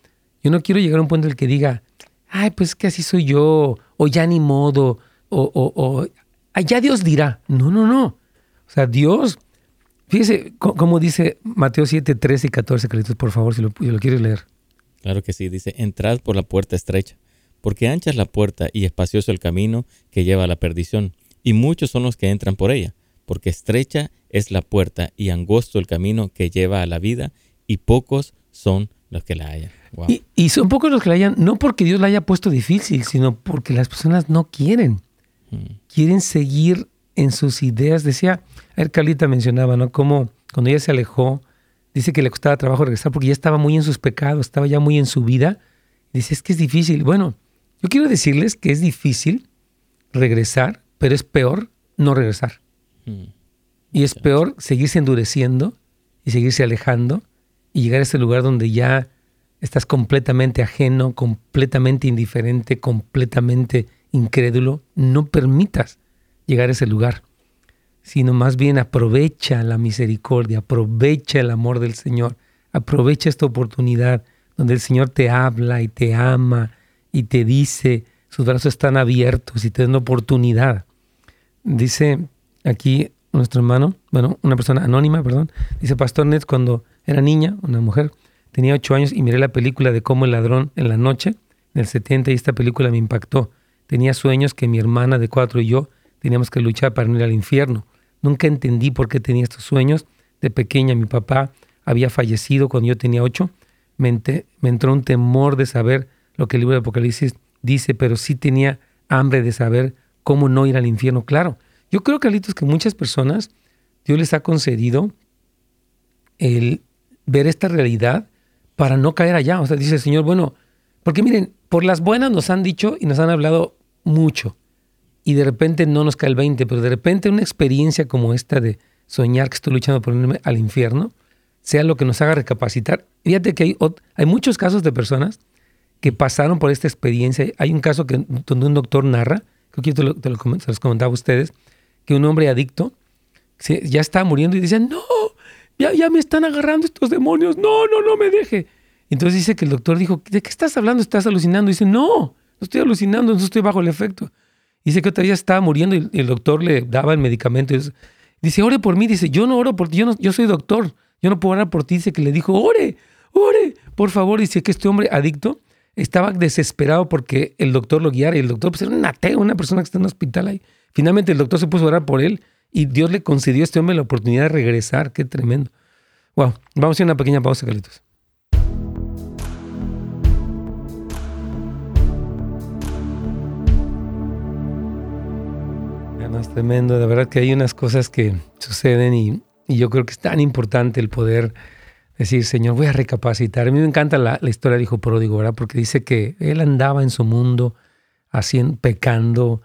yo no quiero llegar a un punto en el que diga, ay, pues que así soy yo, o ya ni modo, o, o, o allá Dios dirá. No, no, no. O sea, Dios, fíjese como dice Mateo 7, 13 y 14, Carlitos, por favor, si lo, si lo quieres leer. Claro que sí, dice, entrad por la puerta estrecha, porque ancha es la puerta y espacioso el camino que lleva a la perdición, y muchos son los que entran por ella, porque estrecha es la puerta y angosto el camino que lleva a la vida, y pocos son los que la hallan. Y, son pocos los que la hallan, no porque Dios la haya puesto difícil, sino porque las personas no quieren. Mm. Quieren seguir en sus ideas. Decía, a ver, Carlita mencionaba, ¿no? Cómo cuando ella se alejó, dice que le costaba trabajo regresar porque ya estaba muy en sus pecados, estaba ya muy en su vida. Dice, es que es difícil. Bueno, yo quiero decirles que es difícil regresar, pero es peor no regresar. Mm. Y es peor seguirse endureciendo y seguirse alejando y llegar a ese lugar donde ya estás completamente ajeno, completamente indiferente, completamente incrédulo, no permitas llegar a ese lugar, sino más bien aprovecha la misericordia, aprovecha el amor del Señor, aprovecha esta oportunidad donde el Señor te habla y te ama y te dice, sus brazos están abiertos y te dan oportunidad. Dice aquí nuestro hermano, bueno, una persona anónima, perdón, dice Pastor Ned, cuando era niña, una mujer, tenía ocho años y miré la película de cómo el ladrón en la noche, en el 70, y esta película me impactó. Tenía sueños que mi hermana de cuatro y yo teníamos que luchar para no ir al infierno. Nunca entendí por qué tenía estos sueños. De pequeña mi papá había fallecido cuando yo tenía ocho. Me, me entró un temor de saber lo que el libro de Apocalipsis dice, pero sí tenía hambre de saber cómo no ir al infierno. Claro, yo creo, Carlitos, que muchas personas Dios les ha concedido el ver esta realidad para no caer allá. O sea, dice el Señor, bueno, porque miren, por las buenas nos han dicho y nos han hablado mucho y de repente no nos cae el 20, pero de repente una experiencia como esta de soñar que estoy luchando por irme al infierno, sea lo que nos haga recapacitar. Fíjate que hay, hay muchos casos de personas que pasaron por esta experiencia. Hay un caso que, donde un doctor narra, creo que yo te, lo, te los comentaba a ustedes, que un hombre adicto ya estaba muriendo y decía, no, ya, ya me están agarrando estos demonios, no, no, no me deje. Entonces dice que el doctor dijo, ¿de qué estás hablando? ¿Estás alucinando? dice, no, estoy alucinando, no estoy bajo el efecto. Dice que otra vez estaba muriendo y el doctor le daba el medicamento. Dice, ore por mí. Dice, yo no oro por ti, yo, no, yo soy doctor, yo no puedo orar por ti. Dice que le dijo, ore, ore, por favor. Dice que este hombre adicto estaba desesperado porque el doctor lo guiara y el doctor pues, era un ateo, una persona que está en un hospital ahí. Finalmente el doctor se puso a orar por él y Dios le concedió a este hombre la oportunidad de regresar. Qué tremendo. Wow, vamos a hacer una pequeña pausa, Carlitos. Es tremendo. De verdad que hay unas cosas que suceden y, yo creo que es tan importante el poder decir, Señor, voy a recapacitar. A mí me encanta la, historia de Hijo Pródigo, ¿verdad? Porque dice que él andaba en su mundo haciendo, pecando,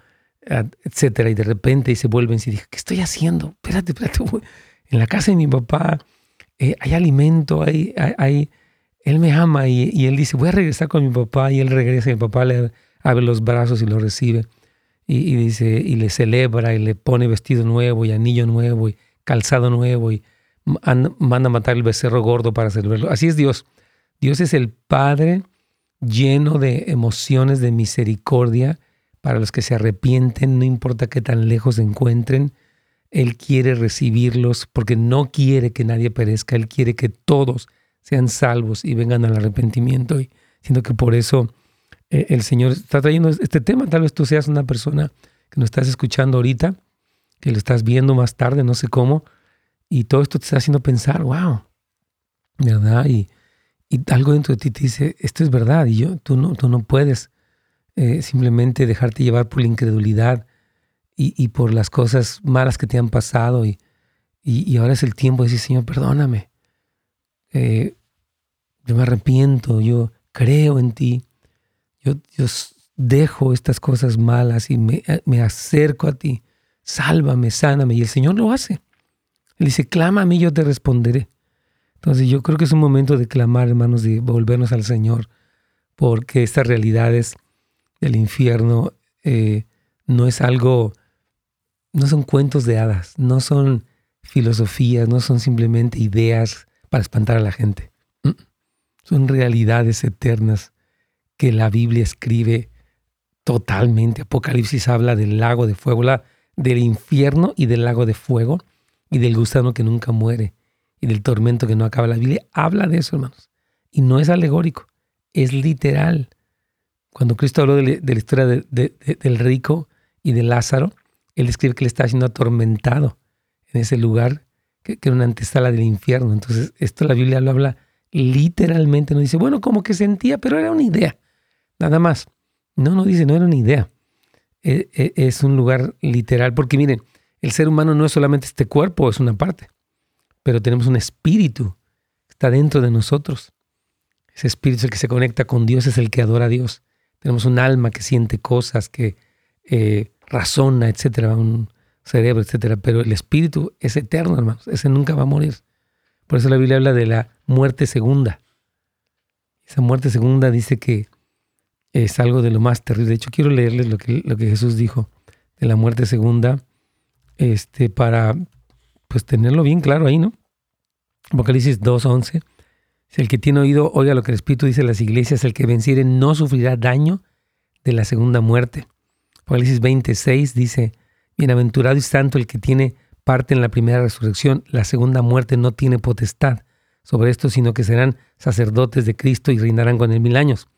etcétera, y de repente se vuelve y dice, ¿qué estoy haciendo? Espérate, espérate, en la casa de mi papá eh, hay alimento, hay, hay, él me ama y, y, él dice, voy a regresar con mi papá y él regresa y mi papá le abre los brazos y lo recibe y, dice, y le celebra y le pone vestido nuevo y anillo nuevo y calzado nuevo y manda a matar el becerro gordo para celebrarlo. Así es Dios. Dios es el Padre lleno de emociones de misericordia para los que se arrepienten, no importa qué tan lejos se encuentren. Él quiere recibirlos porque no quiere que nadie perezca. Él quiere que todos sean salvos y vengan al arrepentimiento. Y siento que por eso eh, el Señor está trayendo este tema. Tal vez tú seas una persona que nos estás escuchando ahorita, que lo estás viendo más tarde, no sé cómo, y todo esto te está haciendo pensar, wow, ¿verdad? Y, algo dentro de ti te dice, esto es verdad, y yo, tú no, tú no puedes eh, simplemente dejarte llevar por la incredulidad y, por las cosas malas que te han pasado y, y, ahora es el tiempo de decir, Señor, perdóname. Eh, yo me arrepiento, yo creo en ti, yo, dejo estas cosas malas y me, me, acerco a ti, sálvame, sáname. Y el Señor lo hace. Él dice, clama a mí, yo te responderé. Entonces yo creo que es un momento de clamar, hermanos, de volvernos al Señor, porque estas realidades del infierno eh, no es algo, no son cuentos de hadas, no son filosofías, no son simplemente ideas para espantar a la gente. Son realidades eternas que la Biblia escribe totalmente. Apocalipsis habla del lago de fuego, del infierno y del lago de fuego y del gusano que nunca muere y del tormento que no acaba. La Biblia habla de eso, hermanos. Y no es alegórico, es literal. Cuando Cristo habló de, la historia del rico y de Lázaro, él escribe que él estaba siendo atormentado en ese lugar, que, era una antesala del infierno. Entonces, esto la Biblia lo habla literalmente. No dice, bueno, como que sentía, pero era una idea. Nada más. No, no dice, no era una idea. E, e, es un lugar literal, porque miren, el ser humano no es solamente este cuerpo, es una parte pero tenemos un espíritu que está dentro de nosotros. Ese espíritu es el que se conecta con Dios, es el que adora a Dios. Tenemos un alma que siente cosas, que eh, razona, etcétera, un cerebro, etcétera. Pero el espíritu es eterno, hermanos. Ese nunca va a morir. Por eso la Biblia habla de la muerte segunda. Esa muerte segunda dice que es algo de lo más terrible. De hecho, quiero leerles lo que, lo que Jesús dijo de la muerte segunda, este, para, pues tenerlo bien claro ahí, ¿no? Apocalipsis 2.11. Si el que tiene oído oiga lo que el Espíritu dice a las iglesias, el que venciere no sufrirá daño de la segunda muerte. Apocalipsis 26 dice, Bienaventurado y santo el que tiene parte en la primera resurrección, la segunda muerte no tiene potestad sobre esto, sino que serán sacerdotes de Cristo y reinarán con él mil años.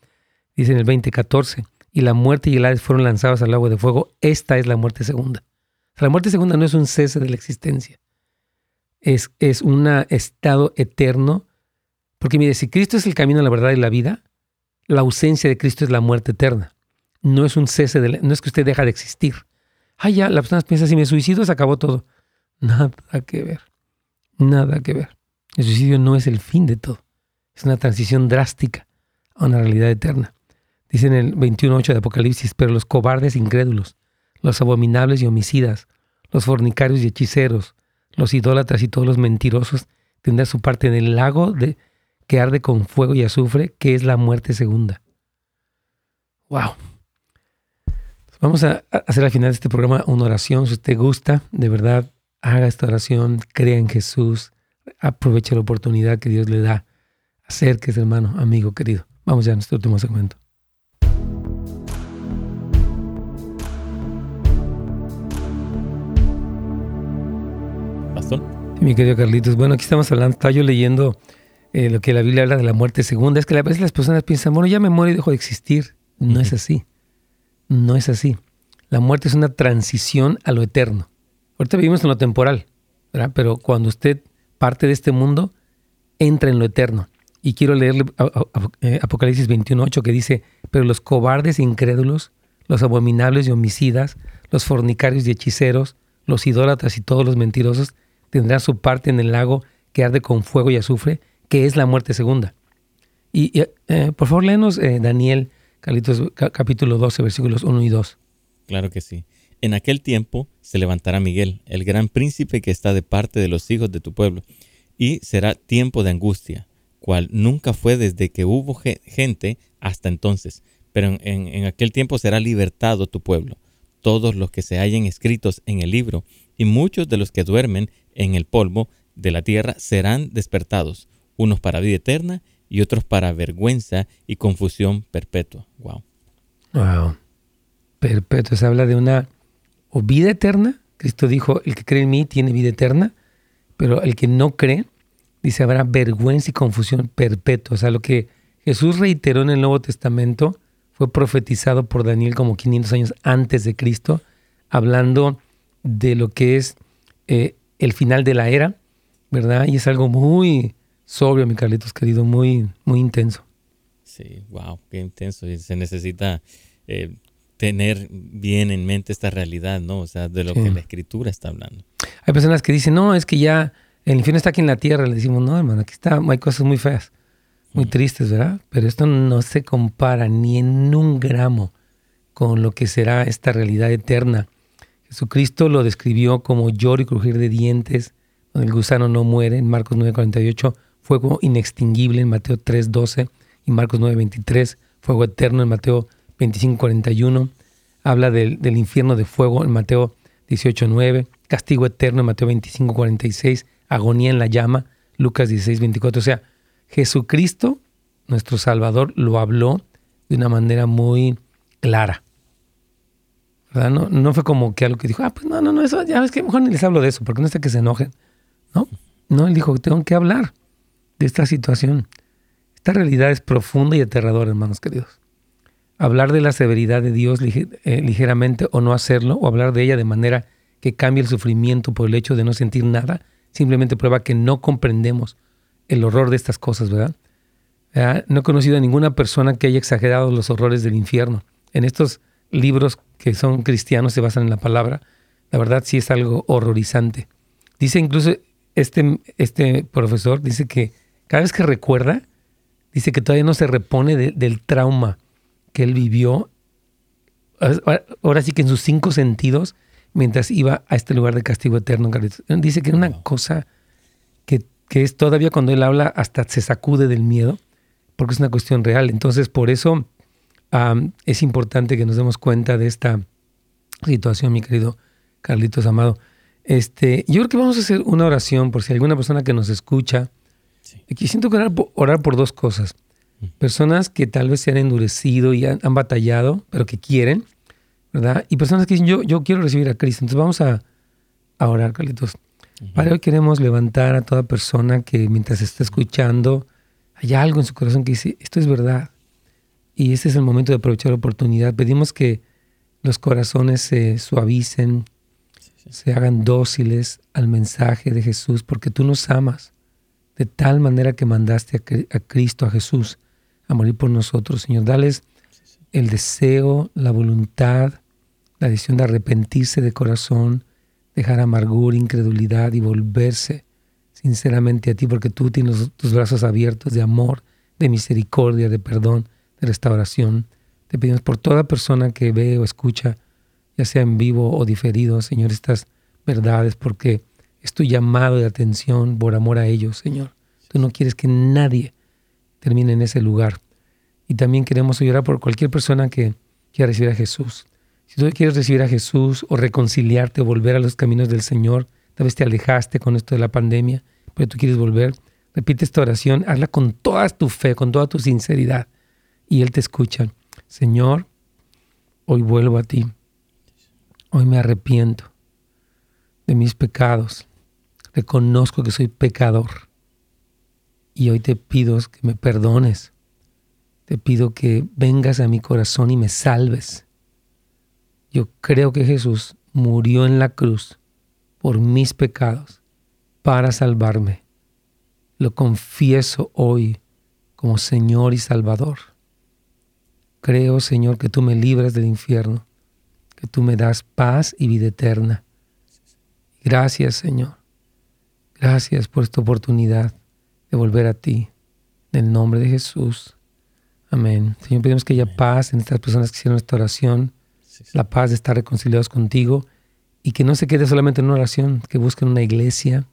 Dice en el 20.14, y la muerte y el Hades fueron lanzados al agua de fuego, esta es la muerte segunda. la muerte segunda no es un cese de la existencia, es, es un estado eterno. Porque mire, si Cristo es el camino, la verdad y la vida, la ausencia de Cristo es la muerte eterna. No es un cese, de no es que usted deja de existir. Ah, ya, la persona piensa, si me suicido, se acabó todo. Nada que ver. Nada que ver. El suicidio no es el fin de todo. Es una transición drástica a una realidad eterna. Dice en el 21.8 de Apocalipsis, pero los cobardes incrédulos, los abominables y homicidas, los fornicarios y hechiceros, los idólatras y todos los mentirosos tendrán su parte en el lago de, que arde con fuego y azufre, que es la muerte segunda. ¡Wow! Vamos a hacer al final de este programa una oración. Si usted gusta, de verdad, haga esta oración, crea en Jesús, aproveche la oportunidad que Dios le da. Acérquese, hermano, amigo querido. Vamos ya a nuestro último segmento. Mi querido Carlitos, bueno, aquí estamos hablando, estaba yo leyendo eh, lo que la Biblia habla de la muerte segunda. Es que a veces las personas piensan, bueno, ya me muero y dejo de existir. No es así. No es así. La muerte es una transición a lo eterno. Ahorita vivimos en lo temporal, ¿verdad? Pero cuando usted parte de este mundo, entra en lo eterno. Y quiero leerle eh, Apocalipsis 21.8 que dice, pero los cobardes e incrédulos, los abominables y homicidas, los fornicarios y hechiceros, los idólatras y todos los mentirosos tendrá su parte en el lago que arde con fuego y azufre, que es la muerte segunda. Y, eh, por favor, léenos eh, Daniel capítulo 12, versículos 1 y 2. Claro que sí. En aquel tiempo se levantará Miguel, el gran príncipe que está de parte de los hijos de tu pueblo, y será tiempo de angustia, cual nunca fue desde que hubo gente hasta entonces, pero en, en aquel tiempo será libertado tu pueblo, todos los que se hallen escritos en el libro, y muchos de los que duermen en el polvo de la tierra serán despertados, unos para vida eterna y otros para vergüenza y confusión perpetua. Wow. Wow. Perpetua. Se habla de una o vida eterna. Cristo dijo, el que cree en mí tiene vida eterna, pero el que no cree, dice, habrá vergüenza y confusión perpetua. O sea, lo que Jesús reiteró en el Nuevo Testamento fue profetizado por Daniel como 500 años antes de Cristo, hablando de lo que es eh, el final de la era, ¿verdad? Y es algo muy sobrio, mi Carlitos querido, muy, muy intenso. Sí, wow, qué intenso. Y se necesita eh, tener bien en mente esta realidad, ¿no? O sea, de lo que la escritura está hablando. Hay personas que dicen, no, es que ya el infierno está aquí en la tierra. Le decimos, no, hermano, aquí está, hay cosas muy feas, muy tristes, ¿verdad? Pero esto no se compara ni en un gramo con lo que será esta realidad eterna. Jesucristo lo describió como lloro y crujir de dientes, donde el gusano no muere, en Marcos 9:48, fuego inextinguible en Mateo 3:12 y Marcos 9:23, fuego eterno en Mateo 25:41, habla del, del infierno de fuego en Mateo 18:9, castigo eterno en Mateo 25:46, agonía en la llama, Lucas 16:24. O sea, Jesucristo, nuestro Salvador, lo habló de una manera muy clara. No, no fue como que algo que dijo, ah, pues no, no, no, eso, ya ves que mejor ni les hablo de eso, porque no está que se enojen. No, no, él dijo, tengo que hablar de esta situación. Esta realidad es profunda y aterradora, hermanos queridos. Hablar de la severidad de Dios eh, ligeramente o no hacerlo, o hablar de ella de manera que cambie el sufrimiento por el hecho de no sentir nada, simplemente prueba que no comprendemos el horror de estas cosas, ¿verdad? No he conocido a ninguna persona que haya exagerado los horrores del infierno. En estos libros que son cristianos, se basan en la palabra, la verdad sí es algo horrorizante. Dice incluso este, este profesor, dice que cada vez que recuerda, dice que todavía no se repone del trauma que él vivió, ahora sí que en sus cinco sentidos, mientras iba a este lugar de castigo eterno. Dice que es una cosa que, que es todavía cuando él habla hasta se sacude del miedo, porque es una cuestión real. Entonces, por eso es importante que nos demos cuenta de esta situación, mi querido Carlitos Amado. Este, yo creo que vamos a hacer una oración por si alguna persona que nos escucha. Aquí siento que orar, orar, por dos cosas. Personas que tal vez se han endurecido y han, batallado, pero que quieren, ¿verdad? Y personas que dicen, yo, yo quiero recibir a Cristo. Entonces vamos a, orar, Carlitos. Para hoy queremos levantar a toda persona que mientras está escuchando, hay algo en su corazón que dice, esto es verdad. Y este es el momento de aprovechar la oportunidad. Pedimos que los corazones se suavicen, se hagan dóciles al mensaje de Jesús, porque tú nos amas de tal manera que mandaste a, Cristo, a Jesús, a morir por nosotros. Señor, dales el deseo, la voluntad, la decisión de arrepentirse de corazón, dejar amargura, incredulidad y volverse sinceramente a ti, porque tú tienes tus brazos abiertos de amor, de misericordia, de perdón, de restauración. Te pedimos por toda persona que ve o escucha, ya sea en vivo o diferido, Señor, estas verdades, porque es tu llamado de atención por amor a ellos, Señor. Tú no quieres que nadie termine en ese lugar. Y también queremos orar por cualquier persona que quiera recibir a Jesús. Si tú quieres recibir a Jesús o reconciliarte o volver a los caminos del Señor, tal vez te alejaste con esto de la pandemia, pero tú quieres volver, repite esta oración, hazla con toda tu fe, con toda tu sinceridad y Él te escucha. Señor, hoy vuelvo a ti. Hoy me arrepiento de mis pecados. Reconozco que soy pecador. Y hoy te pido que me perdones. Te pido que vengas a mi corazón y me salves. Yo creo que Jesús murió en la cruz por mis pecados para salvarme. Lo confieso hoy como Señor y Salvador. Creo, Señor, que tú me libras del infierno, que tú me das paz y vida eterna. Gracias, Señor. Gracias por esta oportunidad de volver a ti. En el nombre de Jesús. Amén. Señor, pedimos que haya paz en estas personas que hicieron esta oración, la paz de estar reconciliados contigo y que no se quede solamente en una oración, que busquen una iglesia.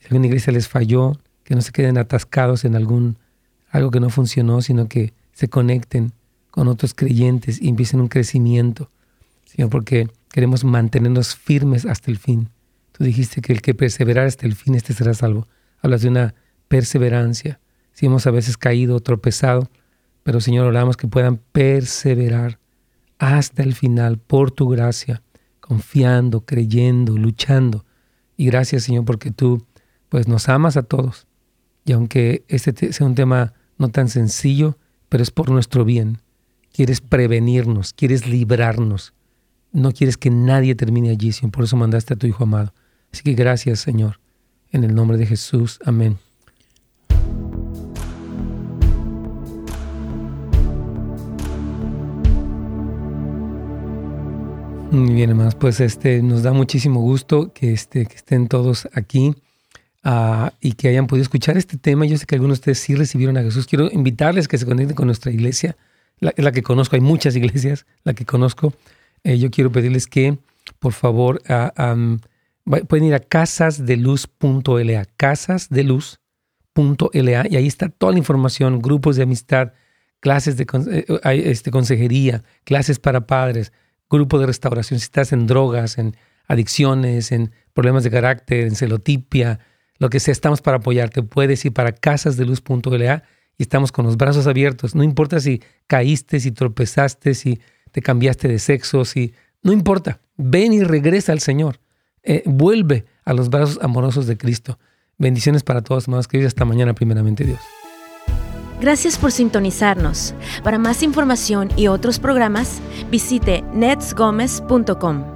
Si alguna iglesia les falló, que no se queden atascados en algún algo que no funcionó, sino que se conecten con otros creyentes y empiecen un crecimiento, Señor, porque queremos mantenernos firmes hasta el fin. Tú dijiste que el que perseverar hasta el fin, este será salvo. Hablas de una perseverancia. Si hemos a veces caído, tropezado, pero Señor, oramos que puedan perseverar hasta el final por tu gracia, confiando, creyendo, luchando. Y gracias, Señor, porque tú pues nos amas a todos. Y aunque este sea un tema no tan sencillo, pero es por nuestro bien quieres prevenirnos, quieres librarnos. No quieres que nadie termine allí, Señor. Por eso mandaste a tu Hijo amado. Así que gracias, Señor. En el nombre de Jesús. Amén. Muy bien, hermanos. Pues este, nos da muchísimo gusto que, este, que estén todos aquí uh, y que hayan podido escuchar este tema. Yo sé que algunos de ustedes sí recibieron a Jesús. Quiero invitarles que se conecten con nuestra iglesia, la, la que conozco. Hay muchas iglesias, la que conozco. Eh, yo quiero pedirles que, por favor, um, pueden ir a casasdeluz.la, casasdeluz.la, y ahí está toda la información, grupos de amistad, clases de eh, este, consejería, clases para padres, grupo de restauración, si estás en drogas, en adicciones, en problemas de carácter, en celotipia, lo que sea, estamos para apoyarte. Puedes ir para casasdeluz.la y estamos con los brazos abiertos. No importa si caíste, si tropezaste, si te cambiaste de sexo, si... No importa, ven y regresa al Señor. Eh, vuelve a los brazos amorosos de Cristo. Bendiciones para todos, hermanos queridos. Hasta mañana, primeramente Dios. Gracias por sintonizarnos. Para más información y otros programas, visite netsgomez.com.